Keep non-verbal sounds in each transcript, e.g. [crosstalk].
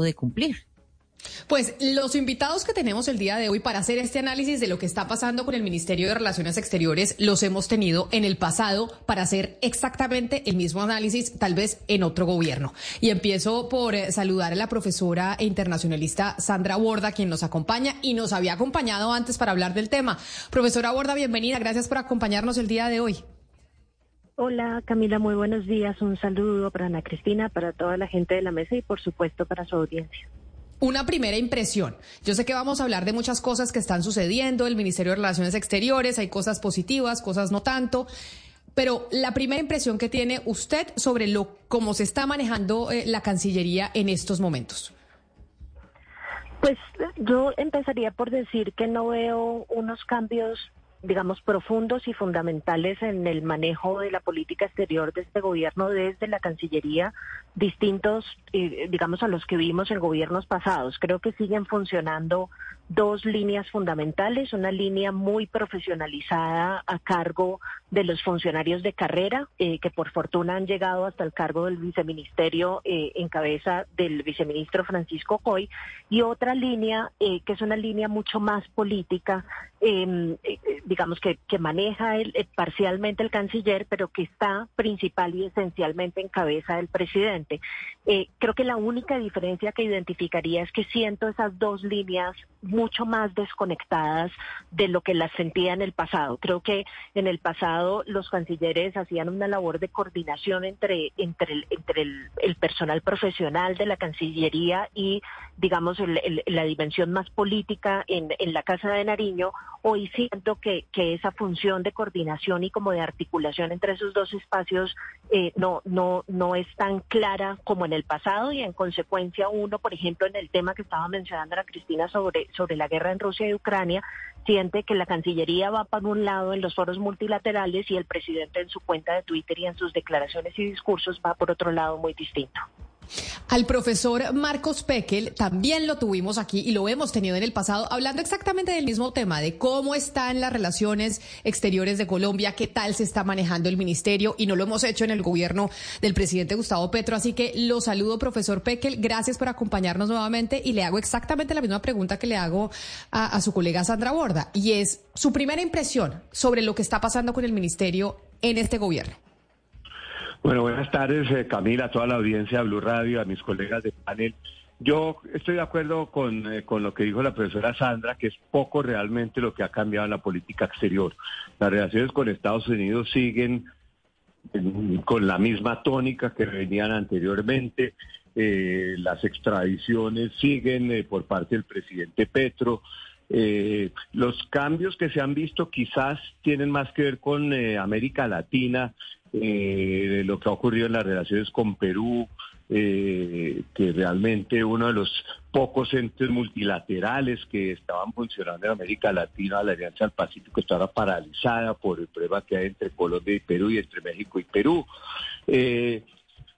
de cumplir. Pues los invitados que tenemos el día de hoy para hacer este análisis de lo que está pasando con el Ministerio de Relaciones Exteriores los hemos tenido en el pasado para hacer exactamente el mismo análisis, tal vez en otro gobierno. Y empiezo por eh, saludar a la profesora e internacionalista Sandra Borda, quien nos acompaña y nos había acompañado antes para hablar del tema. Profesora Borda, bienvenida. Gracias por acompañarnos el día de hoy. Hola Camila, muy buenos días. Un saludo para Ana Cristina, para toda la gente de la mesa y por supuesto para su audiencia. Una primera impresión. Yo sé que vamos a hablar de muchas cosas que están sucediendo, el Ministerio de Relaciones Exteriores, hay cosas positivas, cosas no tanto, pero la primera impresión que tiene usted sobre lo cómo se está manejando eh, la Cancillería en estos momentos. Pues yo empezaría por decir que no veo unos cambios digamos, profundos y fundamentales en el manejo de la política exterior de este gobierno desde la Cancillería, distintos, eh, digamos, a los que vimos en gobiernos pasados. Creo que siguen funcionando dos líneas fundamentales, una línea muy profesionalizada a cargo de los funcionarios de carrera, eh, que por fortuna han llegado hasta el cargo del viceministerio eh, en cabeza del viceministro Francisco Coy, y otra línea eh, que es una línea mucho más política, em, digamos que, que maneja el, parcialmente el canciller, pero que está principal y esencialmente en cabeza del presidente. creo que la única diferencia que identificaría es que siento esas dos líneas mucho más desconectadas de lo que las sentía en el pasado. Creo que en el pasado los cancilleres hacían una labor de coordinación entre, entre, el, entre el, personal profesional de la Cancillería y, digamos, la dimensión más política en, en, la Casa de Nariño. Hoy siento que, que, esa función de coordinación y como de articulación entre esos dos espacios eh, no, no, no es tan clara como en el pasado y en consecuencia uno, por ejemplo, en el tema que estaba mencionando la Cristina sobre, sobre la guerra en Rusia y Ucrania, siente que la Cancillería va para un lado en los foros multilaterales y el presidente en su cuenta de Twitter y en sus declaraciones y discursos va por otro lado muy distinto. Al profesor Marcos Pekel también lo tuvimos aquí y lo hemos tenido en el pasado, hablando exactamente del mismo tema, de cómo están las relaciones exteriores de Colombia, qué tal se está manejando el ministerio, y no lo hemos hecho en el gobierno del presidente Gustavo Petro. Así que lo saludo, profesor Pekel, gracias por acompañarnos nuevamente y le hago exactamente la misma pregunta que le hago a, a su colega Sandra Borda, y es su primera impresión sobre lo que está pasando con el ministerio en este gobierno. Bueno, buenas tardes, eh, Camila, a toda la audiencia de Blue Radio, a mis colegas de panel. Yo estoy de acuerdo con, eh, con, lo que dijo la profesora Sandra, que es poco realmente lo que ha cambiado en la política exterior. Las relaciones con Estados Unidos siguen con la misma tónica que venían anteriormente. Eh, las extradiciones siguen por parte del presidente Petro. los cambios que se han visto quizás tienen más que ver con América Latina eh, lo que ha ocurrido en las relaciones con Perú, eh, que realmente uno de los pocos entes multilaterales que estaban funcionando en América Latina, la Alianza del Pacífico, estaba paralizada por el problema que hay entre Colombia y Perú y entre México y Perú. Eh,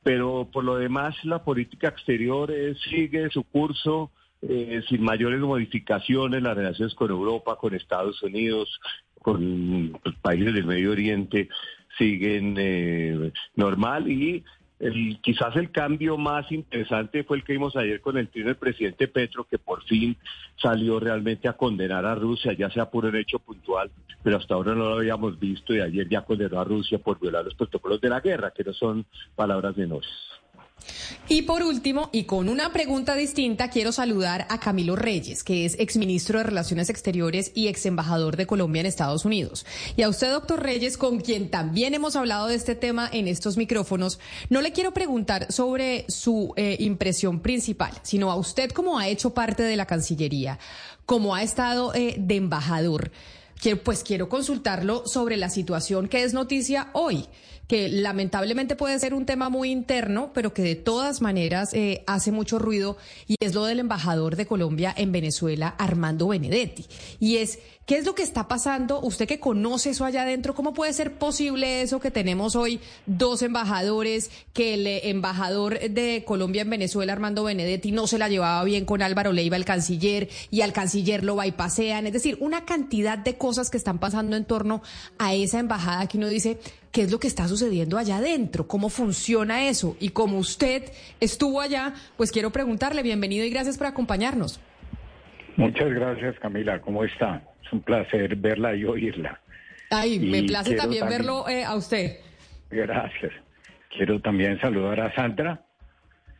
pero por lo demás, la política exterior eh, sigue su curso. Sin mayores modificaciones, las relaciones con Europa, con Estados Unidos, con los países del Medio Oriente siguen eh, normal y el, quizás el cambio más interesante fue el que vimos ayer con el del presidente Petro, que por fin salió realmente a condenar a Rusia, ya sea por un hecho puntual, pero hasta ahora no lo habíamos visto y ayer ya condenó a Rusia por violar los protocolos de la guerra, que no son palabras menores. Y por último, y con una pregunta distinta, quiero saludar a Camilo Reyes, que es exministro de Relaciones Exteriores y ex embajador de Colombia en Estados Unidos. Y a usted, doctor Reyes, con quien también hemos hablado de este tema en estos micrófonos, no le quiero preguntar sobre su eh, impresión principal, sino a usted como ha hecho parte de la Cancillería, como ha estado eh, de embajador. pues quiero consultarlo sobre la situación que es noticia hoy que lamentablemente puede ser un tema muy interno, pero que de todas maneras eh, hace mucho ruido, y es lo del embajador de Colombia en Venezuela, Armando Benedetti. Y es, ¿qué es lo que está pasando? Usted que conoce eso allá adentro, ¿cómo puede ser posible eso que tenemos hoy dos embajadores, que el embajador de Colombia en Venezuela, Armando Benedetti, no se la llevaba bien con Álvaro Leiva, el canciller, y al canciller lo bypasean? Es decir, una cantidad de cosas que están pasando en torno a esa embajada que uno dice, qué es lo que está sucediendo allá adentro, cómo funciona eso. Y como usted estuvo allá, pues quiero preguntarle, bienvenido y gracias por acompañarnos. Muchas gracias, Camila. ¿Cómo está? Es un placer verla y oírla. Ay, me place también, verlo eh, a usted. Gracias. Quiero también saludar a Sandra.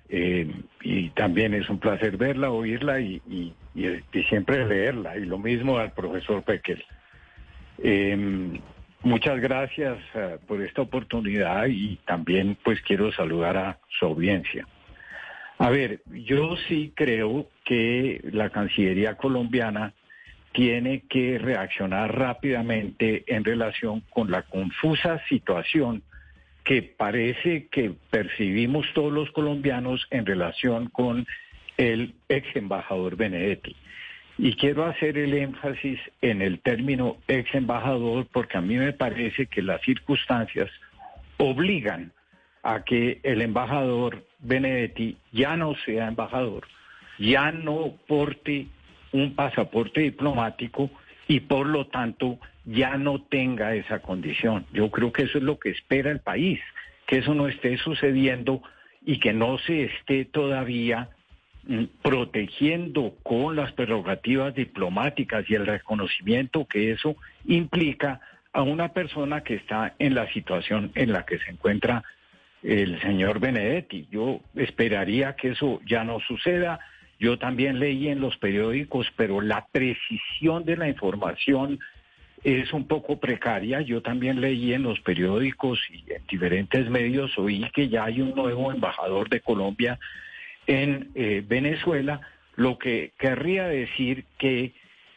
Eh, y también es un placer verla, oírla y, siempre leerla. Y lo mismo al profesor Pequel. Eh, Muchas gracias eh, por esta oportunidad y también pues quiero saludar a su audiencia. A ver, yo sí creo que la Cancillería colombiana tiene que reaccionar rápidamente en relación con la confusa situación que parece que percibimos todos los colombianos en relación con el ex embajador Benedetti. Y quiero hacer el énfasis en el término ex embajador porque a mí me parece que las circunstancias obligan a que el embajador Benedetti ya no sea embajador, ya no porte un pasaporte diplomático y por lo tanto ya no tenga esa condición. Yo creo que eso es lo que espera el país, que eso no esté sucediendo y que no se esté todavía protegiendo con las prerrogativas diplomáticas y el reconocimiento que eso implica a una persona que está en la situación en la que se encuentra el señor Benedetti. Yo esperaría que eso ya no suceda. Yo también leí en los periódicos, pero la precisión de la información es un poco precaria. Yo también leí en los periódicos y en diferentes medios, oí que ya hay un nuevo embajador de Colombia en eh, Venezuela, lo que querría decir que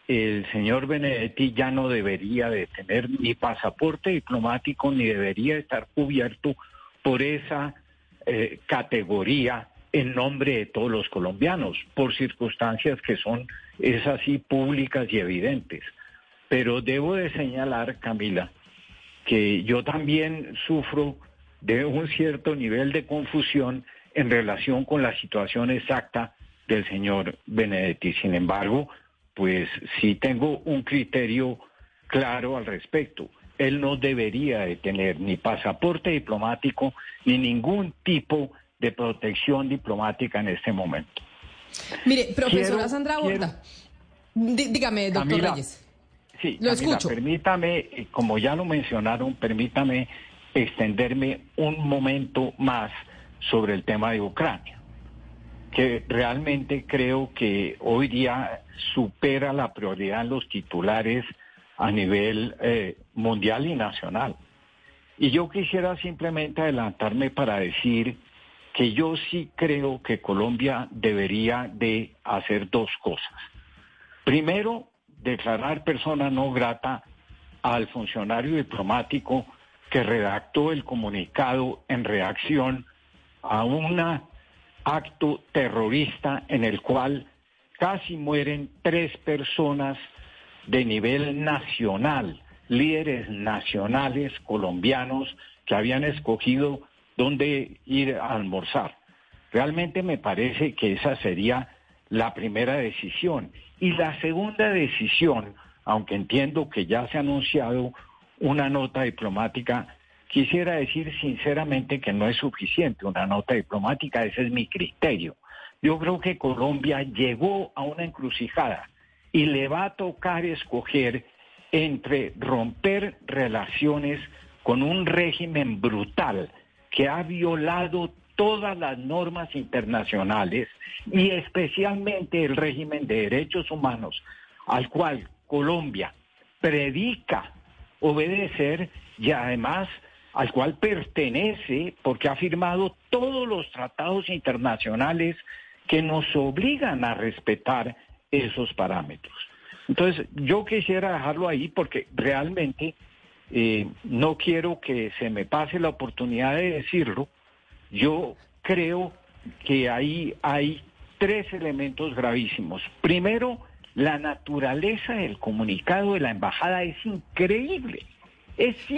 el señor Benedetti ya no debería de tener ni pasaporte diplomático ni debería estar cubierto por esa eh, categoría en nombre de todos los colombianos, por circunstancias que son es así públicas y evidentes. Pero debo de señalar, Camila, que yo también sufro de un cierto nivel de confusión en relación con la situación exacta del señor Benedetti. Sin embargo, pues sí tengo un criterio claro al respecto. Él no debería de tener ni pasaporte diplomático ni ningún tipo de protección diplomática en este momento. Mire, profesora Sandra Borda, dígame, doctor Reyes. Sí, lo escucho. Permítame, eh, como ya lo mencionaron, permítame extenderme un momento más sobre el tema de Ucrania, que realmente creo que hoy día supera la prioridad en los titulares a nivel eh, mundial y nacional. Y yo quisiera simplemente adelantarme para decir que yo sí creo que Colombia debería de hacer dos cosas. Primero, declarar persona no grata al funcionario diplomático que redactó el comunicado en reacción a un acto terrorista en el cual casi mueren tres personas de nivel nacional, líderes nacionales colombianos que habían escogido dónde ir a almorzar. Realmente me parece que esa sería la primera decisión. Y la segunda decisión, aunque entiendo que ya se ha anunciado una nota diplomática Quisiera decir sinceramente que no es suficiente una nota diplomática, ese es mi criterio. Yo creo que Colombia llegó a una encrucijada y le va a tocar escoger entre romper relaciones con un régimen brutal que ha violado todas las normas internacionales y especialmente el régimen de derechos humanos al cual Colombia predica obedecer y además al cual pertenece porque ha firmado todos los tratados internacionales que nos obligan a respetar esos parámetros. Entonces, yo quisiera dejarlo ahí porque realmente eh, no quiero que se me pase la oportunidad de decirlo, yo creo que ahí hay tres elementos gravísimos. Primero, la naturaleza del comunicado de la embajada es increíble.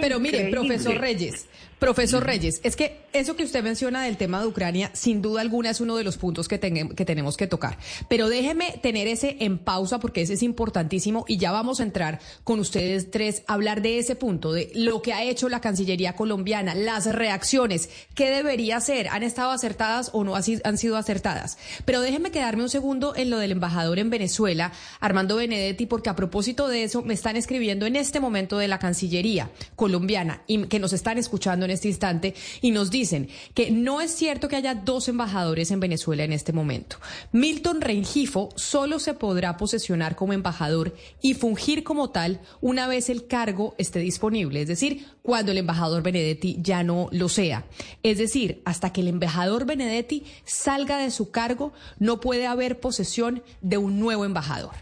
Pero mire, profesor Reyes, profesor Reyes, es que eso que usted menciona del tema de Ucrania, sin duda alguna es uno de los puntos que, que tenemos que tocar. Pero déjeme tener ese en pausa porque ese es importantísimo y ya vamos a entrar con ustedes tres a hablar de ese punto, de lo que ha hecho la Cancillería colombiana, las reacciones, qué debería hacer, han estado acertadas o no han sido acertadas. Pero déjeme quedarme un segundo en lo del embajador en Venezuela, Armando Benedetti, porque a propósito de eso me están escribiendo en este momento de la Cancillería colombiana y que nos están escuchando en este instante y nos dicen que no es cierto que haya dos embajadores en Venezuela en este momento. Milton Rengifo solo se podrá posesionar como embajador y fungir como tal una vez el cargo esté disponible, es decir, cuando el embajador Benedetti ya no lo sea. Es decir, hasta que el embajador Benedetti salga de su cargo, no puede haber posesión de un nuevo embajador.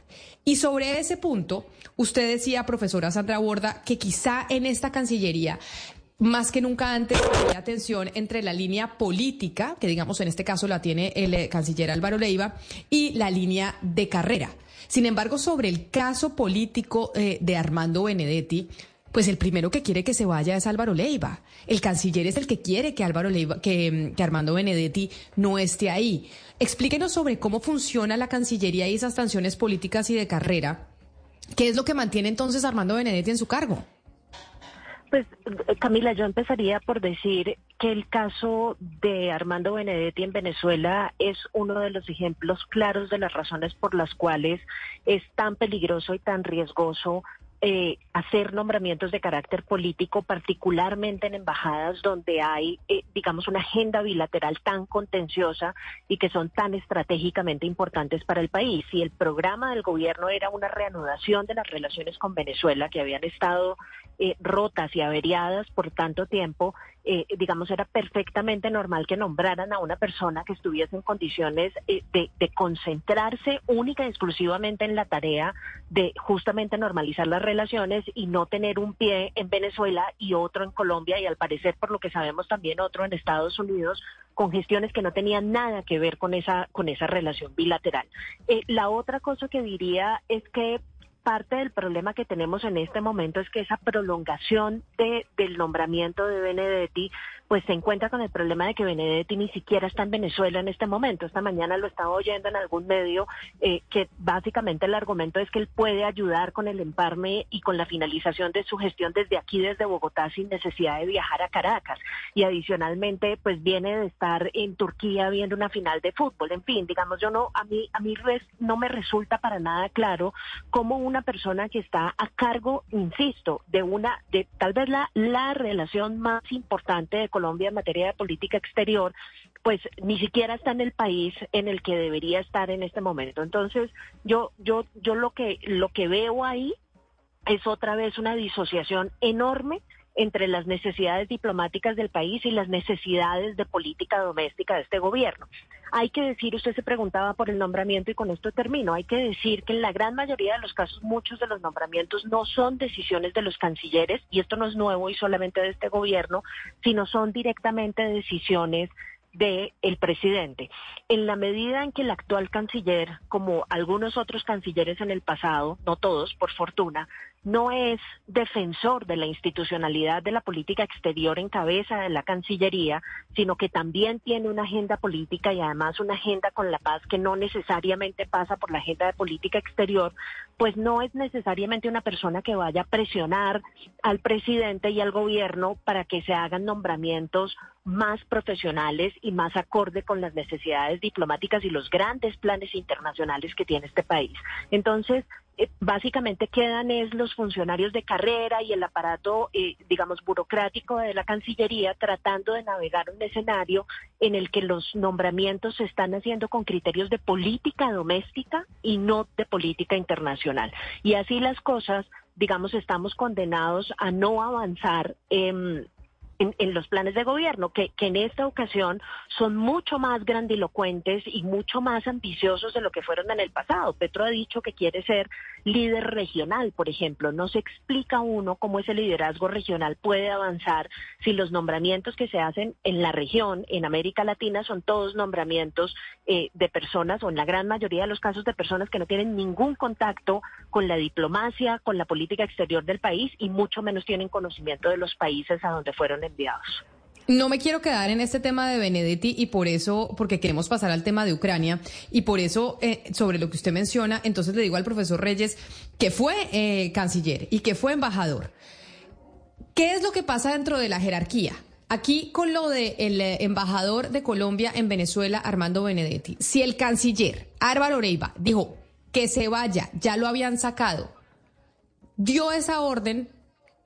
Y sobre ese punto, usted decía, profesora Sandra Borda, que quizá en esta Cancillería más que nunca antes hay atención entre la línea política, que digamos en este caso la tiene el eh, canciller Álvaro Leiva, y la línea de carrera. Sin embargo, sobre el caso político eh, de Armando Benedetti, pues el primero que quiere que se vaya es Álvaro Leiva. El canciller es el que quiere que Álvaro Leiva, que, que Armando Benedetti no esté ahí. Explíquenos sobre cómo funciona la Cancillería y esas sanciones políticas y de carrera. ¿Qué es lo que mantiene entonces Armando Benedetti en su cargo? Pues Camila, yo empezaría por decir que el caso de Armando Benedetti en Venezuela es uno de los ejemplos claros de las razones por las cuales es tan peligroso y tan riesgoso eh, hacer nombramientos de carácter político, particularmente en embajadas donde hay, eh, digamos, una agenda bilateral tan contenciosa y que son tan estratégicamente importantes para el país. Y el programa del gobierno era una reanudación de las relaciones con Venezuela, que habían estado eh, rotas y averiadas por tanto tiempo, eh, digamos, era perfectamente normal que nombraran a una persona que estuviese en condiciones eh, de, concentrarse única y exclusivamente en la tarea de justamente normalizar las relaciones y no tener un pie en Venezuela y otro en Colombia y al parecer, por lo que sabemos, también otro en Estados Unidos con gestiones que no tenían nada que ver con esa, con esa relación bilateral. la otra cosa que diría es que parte del problema que tenemos en este momento es que esa prolongación de, del nombramiento de Benedetti pues se encuentra con el problema de que Benedetti ni siquiera está en Venezuela en este momento. Esta mañana lo estaba oyendo en algún medio eh, que básicamente el argumento es que él puede ayudar con el emparme y con la finalización de su gestión desde aquí, desde Bogotá, sin necesidad de viajar a Caracas. Y adicionalmente, pues viene de estar en Turquía viendo una final de fútbol. En fin, digamos, yo no, a mí, a mí res, no me resulta para nada claro cómo una persona que está a cargo, insisto, de una, de tal vez la, la relación más importante de Colombia en materia de política exterior, pues ni siquiera está en el país en el que debería estar en este momento. Entonces, yo, yo, yo lo que, lo que veo ahí es otra vez una disociación enorme entre las necesidades diplomáticas del país y las necesidades de política doméstica de este gobierno. Hay que decir, usted se preguntaba por el nombramiento y con esto termino, hay que decir que en la gran mayoría de los casos muchos de los nombramientos no son decisiones de los cancilleres, y esto no es nuevo y solamente de este gobierno, sino son directamente decisiones del el presidente. En la medida en que el actual canciller, como algunos otros cancilleres en el pasado, no todos, por fortuna, no es defensor de la institucionalidad de la política exterior en cabeza de la Cancillería, sino que también tiene una agenda política y además una agenda con la paz que no necesariamente pasa por la agenda de política exterior, pues no es necesariamente una persona que vaya a presionar al presidente y al gobierno para que se hagan nombramientos más profesionales y más acorde con las necesidades diplomáticas y los grandes planes internacionales que tiene este país. Entonces, eh, básicamente quedan es los funcionarios de carrera y el aparato, eh, digamos, burocrático de la Cancillería tratando de navegar un escenario en el que los nombramientos se están haciendo con criterios de política doméstica y no de política internacional. Y así las cosas, digamos, estamos condenados a no avanzar. En en, los planes de gobierno, que, que en esta ocasión son mucho más grandilocuentes y mucho más ambiciosos de lo que fueron en el pasado. Petro ha dicho que quiere ser líder regional, por ejemplo. No se explica uno cómo ese liderazgo regional puede avanzar si los nombramientos que se hacen en la región, en América Latina, son todos nombramientos eh, de personas, o en la gran mayoría de los casos de personas que no tienen ningún contacto con la diplomacia, con la política exterior del país y mucho menos tienen conocimiento de los países a donde fueron No me quiero quedar en este tema de Benedetti y por eso, porque queremos pasar al tema de Ucrania y por eso, eh, sobre lo que usted menciona, entonces le digo al profesor Reyes que fue eh, canciller y que fue embajador. ¿Qué es lo que pasa dentro de la jerarquía? Aquí con lo del eh, embajador de Colombia en Venezuela, Armando Benedetti, si el canciller Álvaro Oreiva dijo que se vaya, ya lo habían sacado, dio esa orden,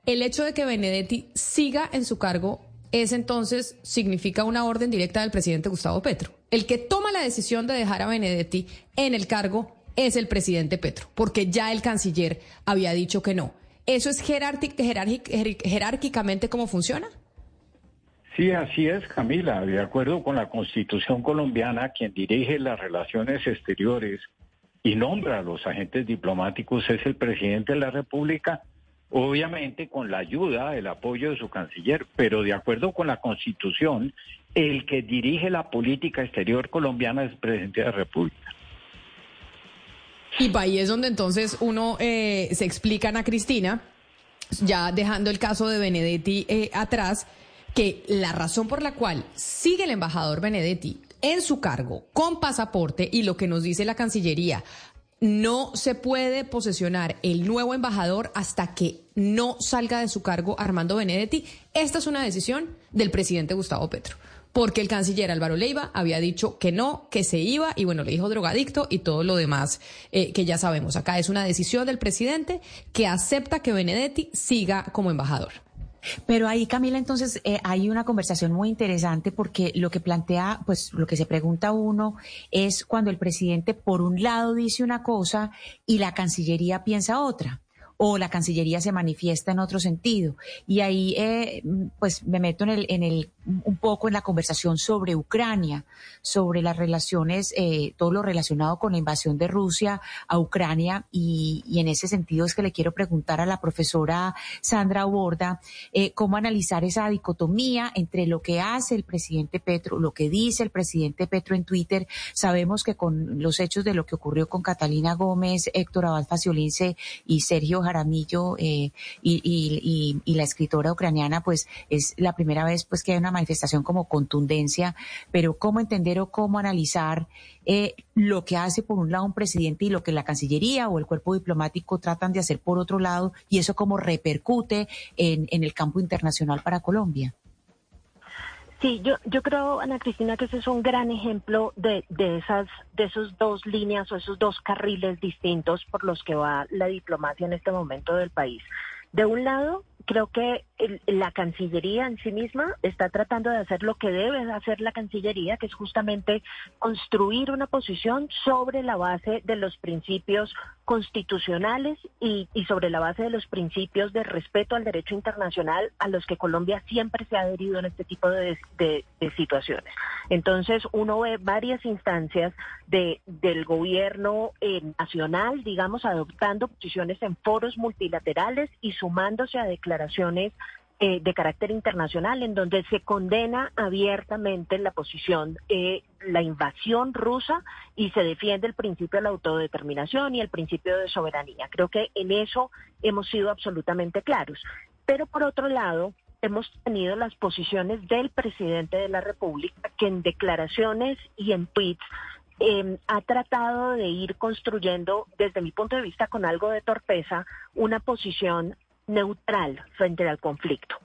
el hecho de que Benedetti siga en su cargo es entonces significa una orden directa del presidente Gustavo Petro. El que toma la decisión de dejar a Benedetti en el cargo es el presidente Petro, porque ya el canciller había dicho que no. ¿Eso es jerárquicamente cómo funciona? Sí, así es, Camila. De acuerdo con la Constitución colombiana, quien dirige las relaciones exteriores y nombra a los agentes diplomáticos es el presidente de la República obviamente con la ayuda, el apoyo de su canciller, pero de acuerdo con la Constitución, el que dirige la política exterior colombiana es el presidente de la República. Y ahí es donde entonces uno eh, se explica a Cristina, ya dejando el caso de Benedetti eh, atrás, que la razón por la cual sigue el embajador Benedetti en su cargo con pasaporte y lo que nos dice la Cancillería no se puede posesionar el nuevo embajador hasta que no salga de su cargo Armando Benedetti. Esta es una decisión del presidente Gustavo Petro, porque el canciller Álvaro Leiva había dicho que no, que se iba, y bueno, le dijo drogadicto y todo lo demás eh, que ya sabemos. Acá es una decisión del presidente que acepta que Benedetti siga como embajador. Pero ahí, Camila, entonces eh, hay una conversación muy interesante porque lo que plantea, pues lo que se pregunta uno es cuando el presidente por un lado dice una cosa y la Cancillería piensa otra o la Cancillería se manifiesta en otro sentido. Y ahí, eh, pues, me meto en el, en el, un poco en la conversación sobre Ucrania, sobre las relaciones, eh, todo lo relacionado con la invasión de Rusia a Ucrania. Y, en ese sentido es que le quiero preguntar a la profesora Sandra Borda eh, cómo analizar esa dicotomía entre lo que hace el presidente Petro, lo que dice el presidente Petro en Twitter. Sabemos que con los hechos de lo que ocurrió con Catalina Gómez, Héctor Abad Faciolince y Sergio Jaramillo eh, y, la escritora ucraniana, pues es la primera vez pues que hay una manifestación como contundencia, pero cómo entender o cómo analizar eh, lo que hace por un lado un presidente y lo que la Cancillería o el cuerpo diplomático tratan de hacer por otro lado y eso cómo repercute en, en el campo internacional para Colombia. Sí, yo, yo creo, Ana Cristina, que ese es un gran ejemplo de, de esas, de esos dos líneas o esos dos carriles distintos por los que va la diplomacia en este momento del país. De un lado, creo que la Cancillería en sí misma está tratando de hacer lo que debe hacer la Cancillería, que es justamente construir una posición sobre la base de los principios constitucionales y, sobre la base de los principios de respeto al derecho internacional a los que Colombia siempre se ha adherido en este tipo de, situaciones. Entonces, uno ve varias instancias de, del gobierno eh, nacional, digamos, adoptando posiciones en foros multilaterales y sumándose a declaraciones eh, de carácter internacional en donde se condena abiertamente la posición, eh, la invasión rusa y se defiende el principio de la autodeterminación y el principio de soberanía. Creo que en eso hemos sido absolutamente claros. Pero por otro lado, hemos tenido las posiciones del presidente de la República que en declaraciones y en tweets em, ha tratado de ir construyendo, desde mi punto de vista, con algo de torpeza, una posición neutral frente al conflicto.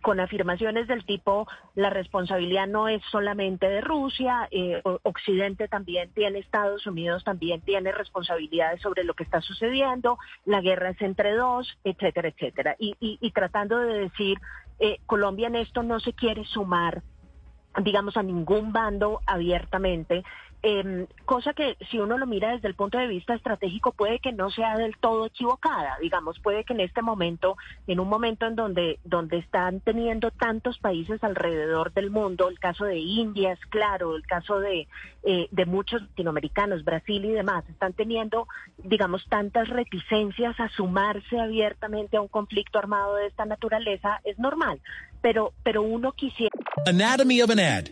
con afirmaciones del tipo la responsabilidad no es solamente de Rusia, eh, Occidente también tiene, Estados Unidos también tiene responsabilidades sobre lo que está sucediendo, la guerra es entre dos, etcétera, etcétera. Y, tratando de decir, eh, Colombia en esto no se quiere sumar digamos, a ningún bando abiertamente Em, cosa que si uno lo mira desde el punto de vista estratégico puede que no sea del todo equivocada, digamos, puede que en este momento, en un momento en donde, donde están teniendo tantos países alrededor del mundo, el caso de India es claro, el caso de, eh, de muchos latinoamericanos, Brasil y demás, están teniendo, digamos, tantas reticencias a sumarse abiertamente a un conflicto armado de esta naturaleza, es normal, pero, pero uno quisiera... Anatomy of an ad.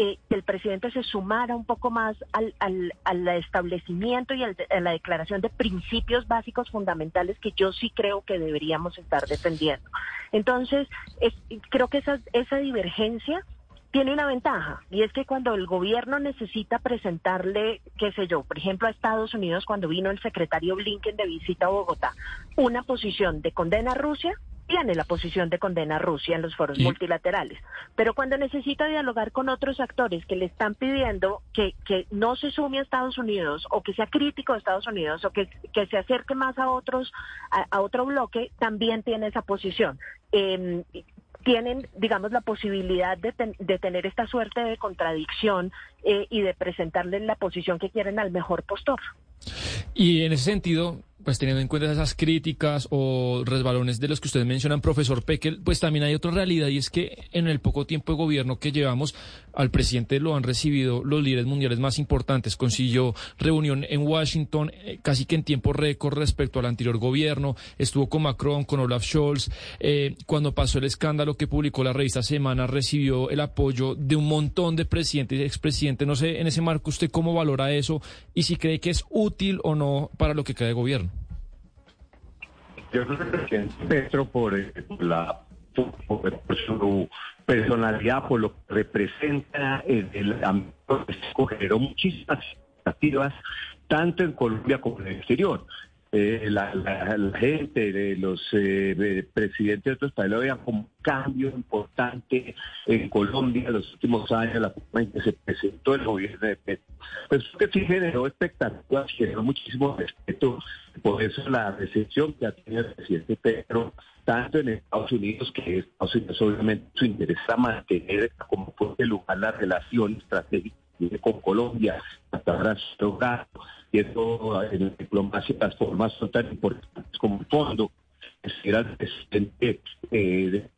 eh, que el presidente se sumara un poco más al, al, al establecimiento y al- a la declaración de principios básicos fundamentales que yo sí creo que deberíamos estar defendiendo. Entonces, es- creo que esa, esa divergencia tiene una ventaja y es que cuando el gobierno necesita presentarle, qué sé yo, por ejemplo a Estados Unidos cuando vino el secretario Blinken de visita a Bogotá, una posición de condena a Rusia, tiene la posición de condena a Rusia en los foros Y- multilaterales. Pero cuando necesita dialogar con otros actores que le están pidiendo que, que no se sume a Estados Unidos o que sea crítico de Estados Unidos o que, que se acerque más a otros, a, a otro bloque, también tiene esa posición. Eh, tienen, digamos, la posibilidad de, ten- de tener esta suerte de contradicción eh, y de presentarle la posición que quieren al mejor postor. Y en ese sentido, pues teniendo en cuenta esas críticas o resbalones de los que ustedes mencionan, profesor Pekel, pues también hay otra realidad y es que en el poco tiempo de gobierno que llevamos, al presidente lo han recibido los líderes mundiales más importantes. Consiguió reunión en Washington eh, casi que en tiempo récord respecto al anterior gobierno. Estuvo con Macron, con Olaf Scholz. Eh, cuando pasó el escándalo que publicó la revista Semana, recibió el apoyo de un montón de presidentes y expresidentes. No sé, en ese marco, ¿usted cómo valora eso y si cree que es útil o no para lo que queda de gobierno? Yo creo que Petro, por, eh, la, por, su personalidad, por lo que representa en el ámbito, generó muchísimas expectativas, tanto en Colombia como en el exterior. Eh, la, gente, de los eh, de presidentes de otros países lo veían como un cambio importante en Colombia en los últimos años, la forma en que se presentó el gobierno de Petro. Pues que sí generó expectativas, generó muchísimo respeto, por eso la recepción que ha tenido el presidente Petro, tanto en Estados Unidos, que Estados Unidos obviamente su interés a mantener como fuerte lugar la relación estratégica con Colombia, hasta ahora y eso en la diplomacia las formas son tan importantes como el fondo. Era el presidente eh,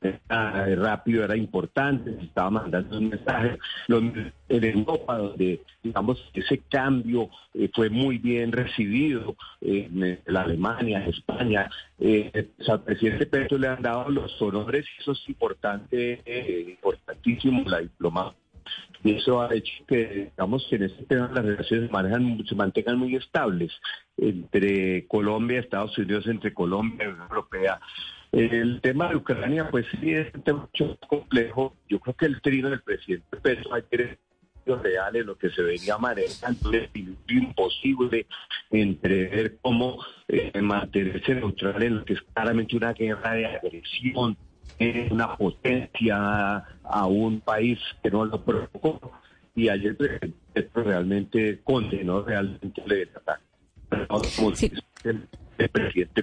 rápido, era importante, estaba mandando un mensaje. En Europa, donde digamos ese cambio eh, fue muy bien recibido, eh, en la Alemania, en España, eh, pues, al presidente Petro le han dado los honores, eso es importante, eh, importantísimo, la diplomacia. Y eso ha hecho que, digamos, que en este tema las relaciones manejan, se mantengan muy estables entre Colombia Estados Unidos, entre Colombia y la Unión Europea. El tema de Ucrania, pues sí, es un tema mucho más complejo. Yo creo que el trino del presidente Petro ayer es real en lo que se venía manejando equilibrio imposible entre ver cómo eh, mantenerse neutral en lo que es claramente una guerra de agresión es una potencia a un país que no lo provocó. Y ayer realmente condenó realmente el ataque. Como Sí. el, el presidente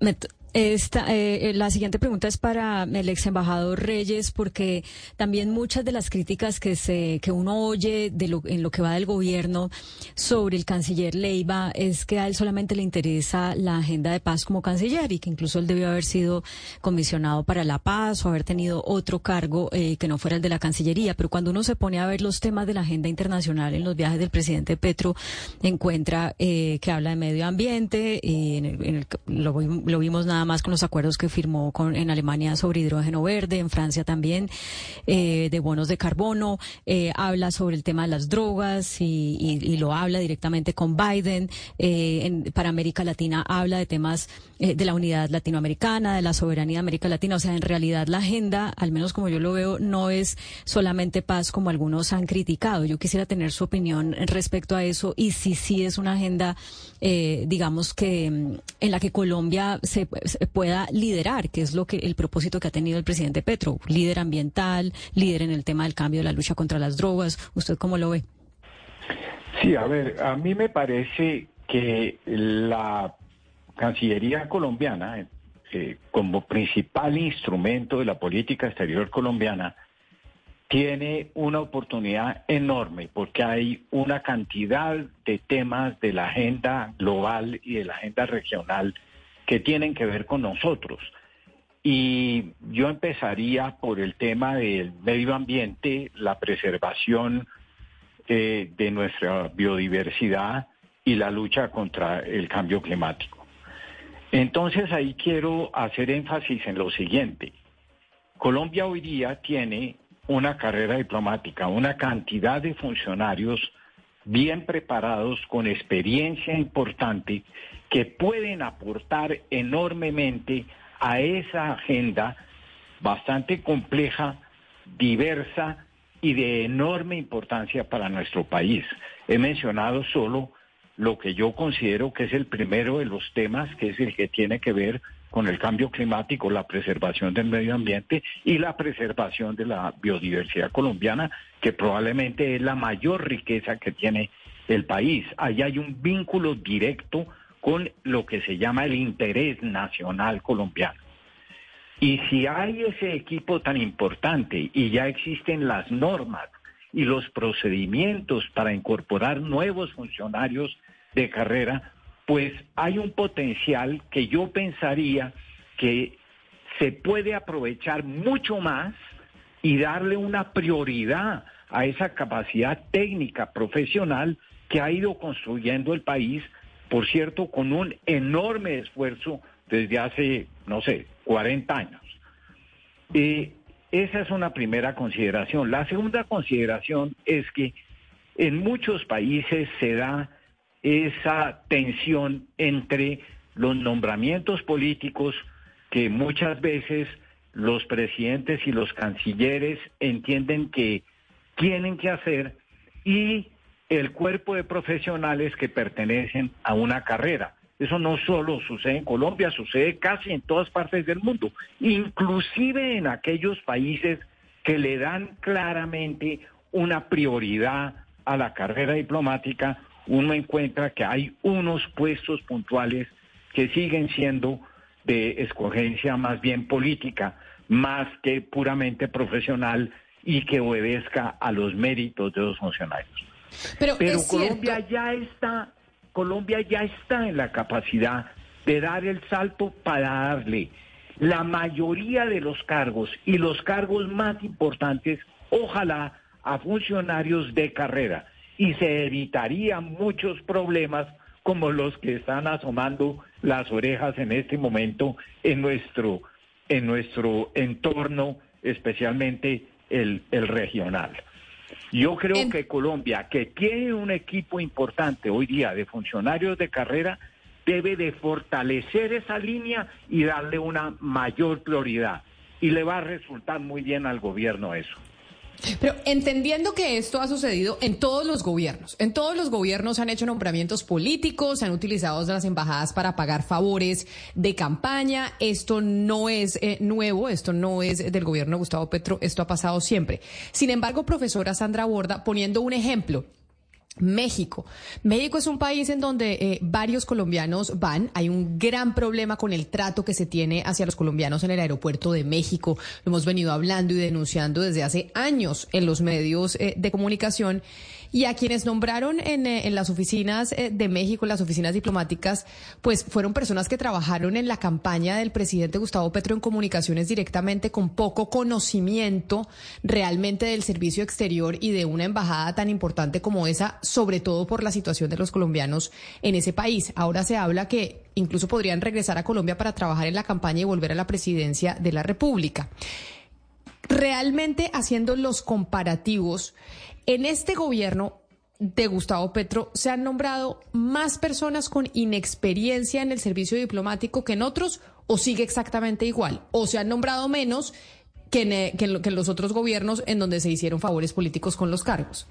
Me t- Esta, eh, la siguiente pregunta es para el ex embajador Reyes, porque también muchas de las críticas que se que uno oye de lo, en lo que va del gobierno sobre el canciller Leiva es que a él solamente le interesa la agenda de paz como canciller y que incluso él debió haber sido comisionado para la paz o haber tenido otro cargo eh, que no fuera el de la Cancillería. Pero cuando uno se pone a ver los temas de la agenda internacional en los viajes del presidente Petro, encuentra eh, que habla de medio ambiente y en el- en el- lo, lo vimos nada nada más con los acuerdos que firmó con, en Alemania sobre hidrógeno verde, en Francia también, eh, de bonos de carbono, eh, habla sobre el tema de las drogas y, y, lo habla directamente con Biden. Eh, en, para América Latina habla de temas eh, de la unidad latinoamericana, de la soberanía de América Latina. O sea, en realidad la agenda, al menos como yo lo veo, no es solamente paz como algunos han criticado. Yo quisiera tener su opinión respecto a eso y si sí es una agenda, eh, digamos que mm, en la que Colombia se, pueda liderar, que es lo que el propósito que ha tenido el presidente Petro, líder ambiental, líder en el tema del cambio de la lucha contra las drogas. ¿Usted cómo lo ve? Sí, a ver, a mí me parece que la Cancillería colombiana, eh, como principal instrumento de la política exterior colombiana, tiene una oportunidad enorme porque hay una cantidad de temas de la agenda global y de la agenda regional que tienen que ver con nosotros. Y yo empezaría por el tema del medio ambiente, la preservación eh, de nuestra biodiversidad y la lucha contra el cambio climático. Entonces ahí quiero hacer énfasis en lo siguiente. Colombia hoy día tiene una carrera diplomática, una cantidad de funcionarios bien preparados, con experiencia importante, que pueden aportar enormemente a esa agenda bastante compleja, diversa y de enorme importancia para nuestro país. He mencionado solo lo que yo considero que es el primero de los temas, que es el que tiene que ver con el cambio climático, la preservación del medio ambiente y la preservación de la biodiversidad colombiana, que probablemente es la mayor riqueza que tiene el país. Ahí hay un vínculo directo con lo que se llama el interés nacional colombiano. Y si hay ese equipo tan importante y ya existen las normas y los procedimientos para incorporar nuevos funcionarios de carrera, pues hay un potencial que yo pensaría que se puede aprovechar mucho más y darle una prioridad a esa capacidad técnica profesional que ha ido construyendo el país, por cierto, con un enorme esfuerzo desde hace, no sé, 40 años. Eh, esa es una primera consideración. La segunda consideración es que en muchos países se da esa tensión entre los nombramientos políticos que muchas veces los presidentes y los cancilleres entienden que tienen que hacer y el cuerpo de profesionales que pertenecen a una carrera. Eso no solo sucede en Colombia, sucede casi en todas partes del mundo, inclusive en aquellos países que le dan claramente una prioridad a la carrera diplomática uno encuentra que hay unos puestos puntuales que siguen siendo de escogencia más bien política, más que puramente profesional y que obedezca a los méritos de los funcionarios. Pero, Colombia ya está, Colombia ya está en la capacidad de dar el salto para darle la mayoría de los cargos y los cargos más importantes, ojalá a funcionarios de carrera y se evitarían muchos problemas como los que están asomando las orejas en este momento en nuestro, en nuestro entorno, especialmente el, el regional. Yo creo que Colombia, que tiene un equipo importante hoy día de funcionarios de carrera, debe de fortalecer esa línea y darle una mayor prioridad. Y le va a resultar muy bien al gobierno eso. Pero entendiendo que esto ha sucedido en todos los gobiernos, en todos los gobiernos han hecho nombramientos políticos, han utilizado las embajadas para pagar favores de campaña. Esto no es eh, nuevo, esto no es del gobierno de Gustavo Petro, esto ha pasado siempre. Sin embargo, profesora Sandra Borda, poniendo un ejemplo, México. México es un país en donde eh, varios colombianos van. Hay un gran problema con el trato que se tiene hacia los colombianos en el aeropuerto de México. Lo hemos venido hablando y denunciando desde hace años en los medios eh, de comunicación. Y a quienes nombraron en, eh, las oficinas eh, de México, en las oficinas diplomáticas, pues fueron personas que trabajaron en la campaña del presidente Gustavo Petro en comunicaciones directamente con poco conocimiento realmente del servicio exterior y de una embajada tan importante como esa, sobre todo por la situación de los colombianos en ese país. Ahora se habla que incluso podrían regresar a Colombia para trabajar en la campaña y volver a la presidencia de la República. Realmente haciendo los comparativos, en este gobierno de Gustavo Petro se han nombrado más personas con inexperiencia en el servicio diplomático que en otros o sigue exactamente igual o se han nombrado menos que en, en, que los otros gobiernos en donde se hicieron favores políticos con los cargos.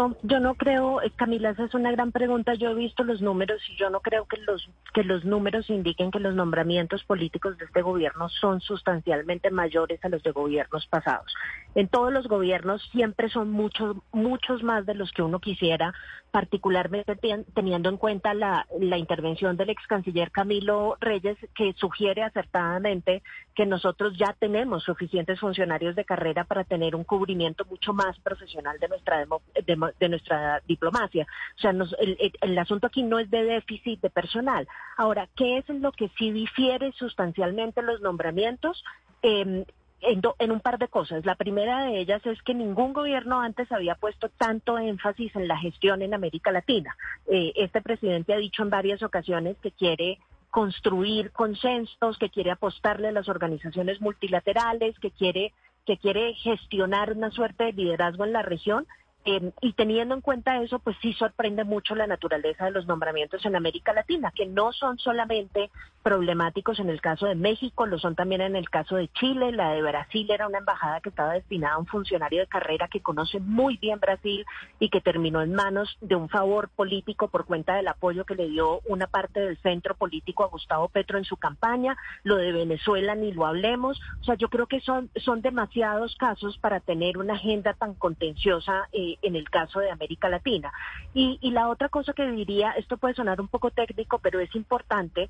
No, yo no creo, eh, Camila, esa es una gran pregunta. Yo he visto los números y yo no creo que los que los números indiquen que los nombramientos políticos de este gobierno son sustancialmente mayores a los de gobiernos pasados. En todos los gobiernos siempre son muchos muchos más de los que uno quisiera, particularmente teniendo en cuenta la, intervención del ex canciller Camilo Reyes, que sugiere acertadamente que nosotros ya tenemos suficientes funcionarios de carrera para tener un cubrimiento mucho más profesional de nuestra demo, de nuestra diplomacia. O sea, el, el, asunto aquí no es de déficit de personal. Ahora, ¿qué es lo que sí difiere sustancialmente los nombramientos? Eh, en, en, un par de cosas. La primera de ellas es que ningún gobierno antes había puesto tanto énfasis en la gestión en América Latina. Eh, este presidente ha dicho en varias ocasiones que quiere construir consensos, que quiere apostarle a las organizaciones multilaterales, que quiere que quiere gestionar una suerte de liderazgo en la región eh, y teniendo en cuenta eso, pues sí sorprende mucho la naturaleza de los nombramientos en América Latina, que no son solamente problemáticos en el caso de México, lo son también en el caso de Chile, la de Brasil era una embajada que estaba destinada a un funcionario de carrera que conoce muy bien Brasil y que terminó en manos de un favor político por cuenta del apoyo que le dio una parte del centro político a Gustavo Petro en su campaña, lo de Venezuela ni lo hablemos, o sea, yo creo que son, son demasiados casos para tener una agenda tan contenciosa. Eh, en el caso de América Latina. Y, y la otra cosa que diría, esto puede sonar un poco técnico, pero es importante,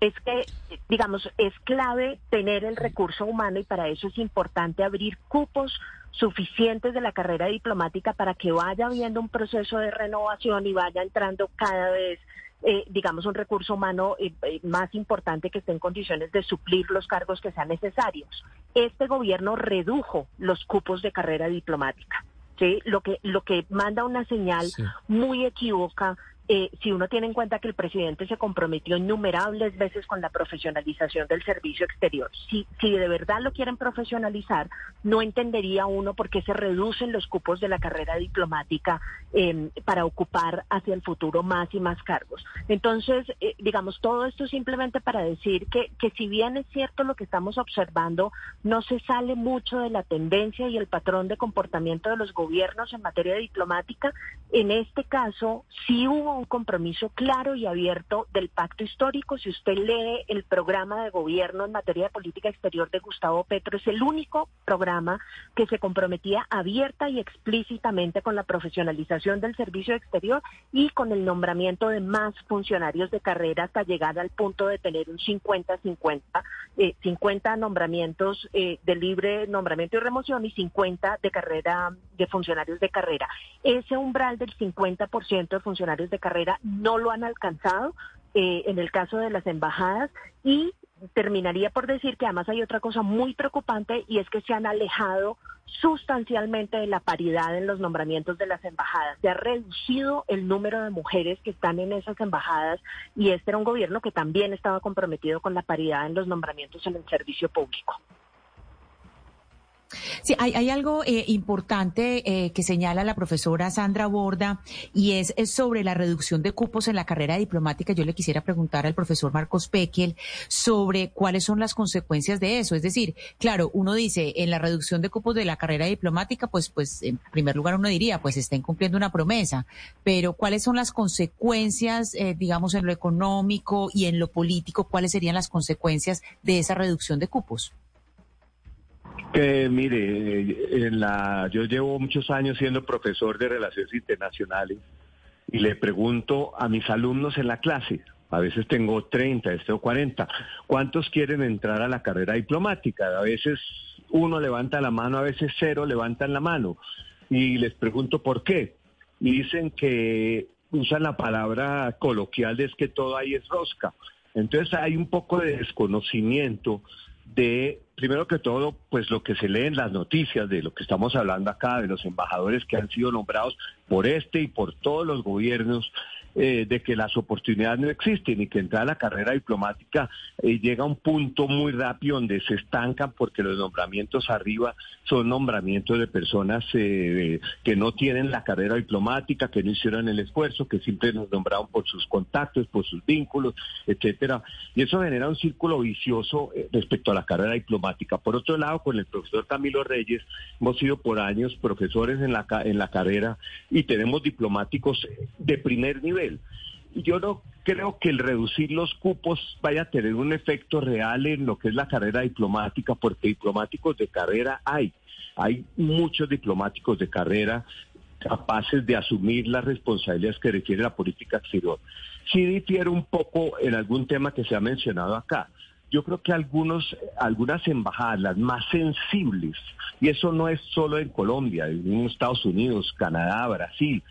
es que, digamos, es clave tener el recurso humano y para eso es importante abrir cupos suficientes de la carrera diplomática para que vaya habiendo un proceso de renovación y vaya entrando cada vez eh, digamos, un recurso humano eh, eh, más importante que esté en condiciones de suplir los cargos que sean necesarios. Este gobierno redujo los cupos de carrera diplomática. ¿Sí? Lo que, lo que manda una señal sí. muy equívoca eh, si uno tiene en cuenta que el presidente se comprometió innumerables veces con la profesionalización del servicio exterior, si, si de verdad lo quieren profesionalizar, no entendería uno por qué se reducen los cupos de la carrera diplomática eh, para ocupar hacia el futuro más y más cargos. Entonces, eh, digamos, todo esto simplemente para decir que, que si bien es cierto lo que estamos observando, no se sale mucho de la tendencia y el patrón de comportamiento de los gobiernos en materia diplomática, en este caso sí hubo un compromiso claro y abierto del pacto histórico. Si usted lee el programa de gobierno en materia de política exterior de Gustavo Petro, es el único programa que se comprometía abierta y explícitamente con la profesionalización del servicio exterior y con el nombramiento de más funcionarios de carrera hasta llegar al punto de tener un 50-50, eh, 50 nombramientos eh, de libre nombramiento y remoción y 50 de carrera de funcionarios de carrera. Ese umbral del 50% de funcionarios de carrera no lo han alcanzado eh, en el caso de las embajadas y terminaría por decir que además hay otra cosa muy preocupante y es que se han alejado sustancialmente de la paridad en los nombramientos de las embajadas. Se ha reducido el número de mujeres que están en esas embajadas y este era un gobierno que también estaba comprometido con la paridad en los nombramientos en el servicio público. Sí, hay, hay algo eh, importante eh, que señala la profesora Sandra Borda y es, sobre la reducción de cupos en la carrera diplomática. Yo le quisiera preguntar al profesor Marcos Pekel sobre cuáles son las consecuencias de eso. Es decir, claro, uno dice en la reducción de cupos de la carrera diplomática, pues, pues en primer lugar uno diría, pues está incumpliendo una promesa, pero cuáles son las consecuencias, eh, digamos, en lo económico y en lo político, cuáles serían las consecuencias de esa reducción de cupos. Eh, mire, en la, yo llevo muchos años siendo profesor de relaciones internacionales y le pregunto a mis alumnos en la clase, a veces tengo 30, este o 40, ¿cuántos quieren entrar a la carrera diplomática? A veces uno levanta la mano, a veces cero levantan la mano. Y les pregunto por qué. Y dicen que usan la palabra coloquial de es que todo ahí es rosca. Entonces hay un poco de desconocimiento de, primero que todo, pues lo que se lee en las noticias de lo que estamos hablando acá, de los embajadores que han sido nombrados por este y por todos los gobiernos eh, de que las oportunidades no existen y que entrar a la carrera diplomática eh, llega a un punto muy rápido donde se estancan porque los nombramientos arriba son nombramientos de personas eh, que no tienen la carrera diplomática, que no hicieron el esfuerzo, que siempre nos nombraron por sus contactos, por sus vínculos, etcétera. Y eso genera un círculo vicioso respecto a la carrera diplomática. Por otro lado, con el profesor Camilo Reyes, hemos sido por años profesores en la, en la carrera y tenemos diplomáticos de primer nivel yo no creo que el reducir los cupos vaya a tener un efecto real en lo que es la carrera diplomática, porque diplomáticos de carrera hay. Hay muchos diplomáticos de carrera capaces de asumir las responsabilidades que requiere la política exterior. Sí difiere un poco en algún tema que se ha mencionado acá. Yo creo que algunos, algunas embajadas, las más sensibles, y eso no es solo en Colombia, en Estados Unidos, Canadá, Brasil,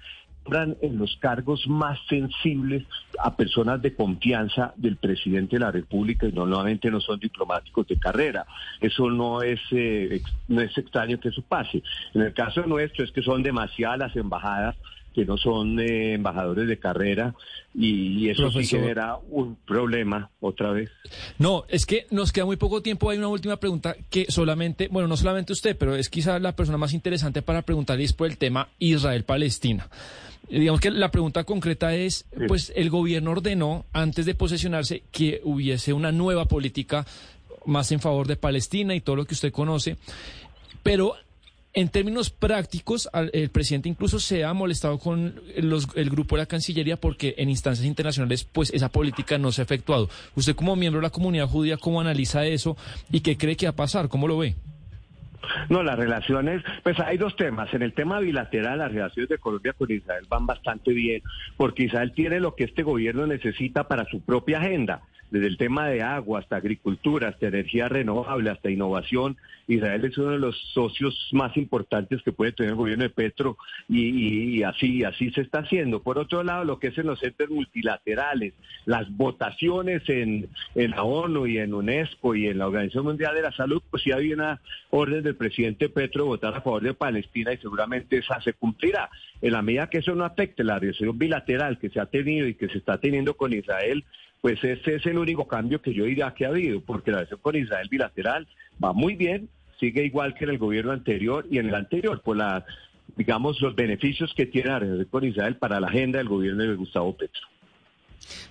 en los cargos más sensibles a personas de confianza del presidente de la República y normalmente no son diplomáticos de carrera. Eso no es, eh, no es extraño que eso pase. En el caso nuestro es que son demasiadas las embajadas que no son eh, embajadores de carrera y, eso sí genera un problema otra vez. No, es que nos queda muy poco tiempo. Hay una última pregunta que solamente, bueno, no solamente usted, pero es quizá la persona más interesante para preguntarle es por el tema Israel-Palestina. Digamos que la pregunta concreta es, pues el gobierno ordenó antes de posesionarse que hubiese una nueva política más en favor de Palestina y todo lo que usted conoce, pero en términos prácticos, el presidente incluso se ha molestado con el grupo de la Cancillería porque en instancias internacionales, pues esa política no se ha efectuado. Usted como miembro de la comunidad judía, ¿cómo analiza eso y qué cree que va a pasar? ¿Cómo lo ve? No, las relaciones, pues hay dos temas. En el tema bilateral, las relaciones de Colombia con Israel van bastante bien, porque Israel tiene lo que este gobierno necesita para su propia agenda desde el tema de agua hasta agricultura, hasta energía renovable, hasta innovación. Israel es uno de los socios más importantes que puede tener el gobierno de Petro y, así, así se está haciendo. Por otro lado, lo que es en los centros multilaterales, las votaciones en, en la ONU y en UNESCO y en la Organización Mundial de la Salud, pues sí había una orden del presidente Petro votar a favor de Palestina y seguramente esa se cumplirá. En la medida que eso no afecte la relación bilateral que se ha tenido y que se está teniendo con Israel, pues ese es el único cambio que yo diría que ha habido, porque la relación con Israel bilateral va muy bien, sigue igual que en el gobierno anterior y en el anterior, por la, digamos, los beneficios que tiene la relación con Israel para la agenda del gobierno de Gustavo Petro.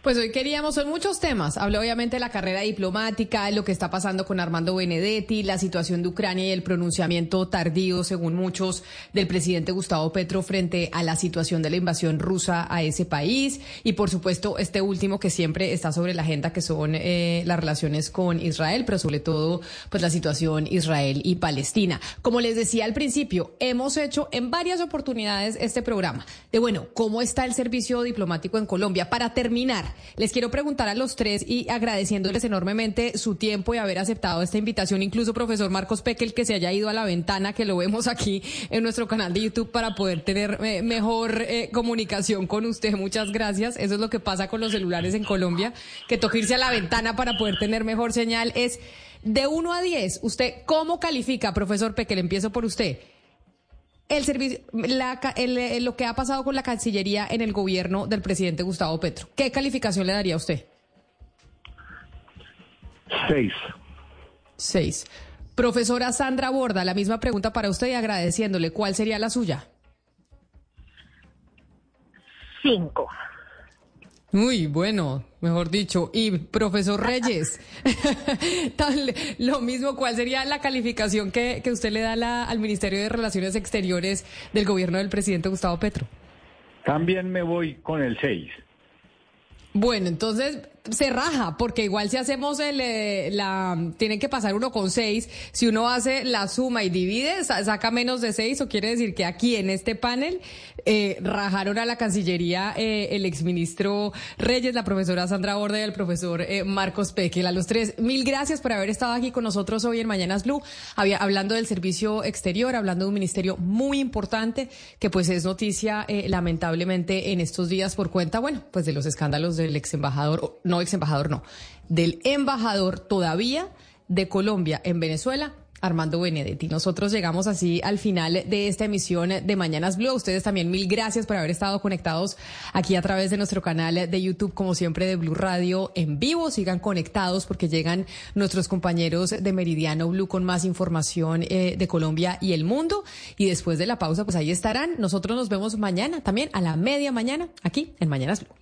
Pues hoy queríamos, son muchos temas. Habló obviamente de la carrera diplomática, lo que está pasando con Armando Benedetti, la situación de Ucrania y el pronunciamiento tardío, según muchos, del presidente Gustavo Petro frente a la situación de la invasión rusa a ese país. Y por supuesto, este último que siempre está sobre la agenda, que son eh, las relaciones con Israel, pero sobre todo, pues la situación Israel y Palestina. Como les decía al principio, hemos hecho en varias oportunidades este programa de, bueno, ¿cómo está el servicio diplomático en Colombia? Para terminar les quiero preguntar a los tres y agradeciéndoles enormemente su tiempo y haber aceptado esta invitación, incluso profesor Marcos Pekel, que se haya ido a la ventana, que lo vemos aquí en nuestro canal de YouTube para poder tener eh, mejor eh, comunicación con usted. Muchas gracias. Eso es lo que pasa con los celulares en Colombia, que toca irse a la ventana para poder tener mejor señal. Es de 1 a 10, ¿usted cómo califica, profesor Pekel? Empiezo por usted el servicio, eh, lo que ha pasado con la Cancillería en el gobierno del presidente Gustavo Petro. ¿Qué calificación le daría a usted? Seis. Seis. Profesora Sandra Borda, la misma pregunta para usted y agradeciéndole. ¿Cuál sería la suya? Cinco. Muy bueno, mejor dicho. Y profesor Reyes, [laughs] lo mismo, ¿cuál sería la calificación que, que usted le da al Ministerio de Relaciones Exteriores del gobierno del presidente Gustavo Petro? También me voy con el 6. Bueno, entonces se raja, porque igual si hacemos el, eh, la, tienen que pasar uno con seis, si uno hace la suma y divide, saca menos de seis, o quiere decir que aquí en este panel eh, rajaron a la Cancillería eh, el exministro Reyes, la profesora Sandra Borda y el profesor eh, Marcos Pequel. A los tres, mil gracias por haber estado aquí con nosotros hoy en Mañanas Blue, había, hablando del servicio exterior, hablando de un ministerio muy importante que pues es noticia eh, lamentablemente en estos días por cuenta, bueno, pues de los escándalos del ex embajador, no ex embajador, no, del embajador todavía de Colombia en Venezuela, Armando Benedetti. Nosotros llegamos así al final de esta emisión de Mañanas Blue. Ustedes también mil gracias por haber estado conectados aquí a través de nuestro canal de YouTube, como siempre, de Blue Radio en vivo. Sigan conectados porque llegan nuestros compañeros de Meridiano Blue con más información eh, de Colombia y el mundo. Y después de la pausa, pues ahí estarán. Nosotros nos vemos mañana también a la media mañana aquí en Mañanas Blue.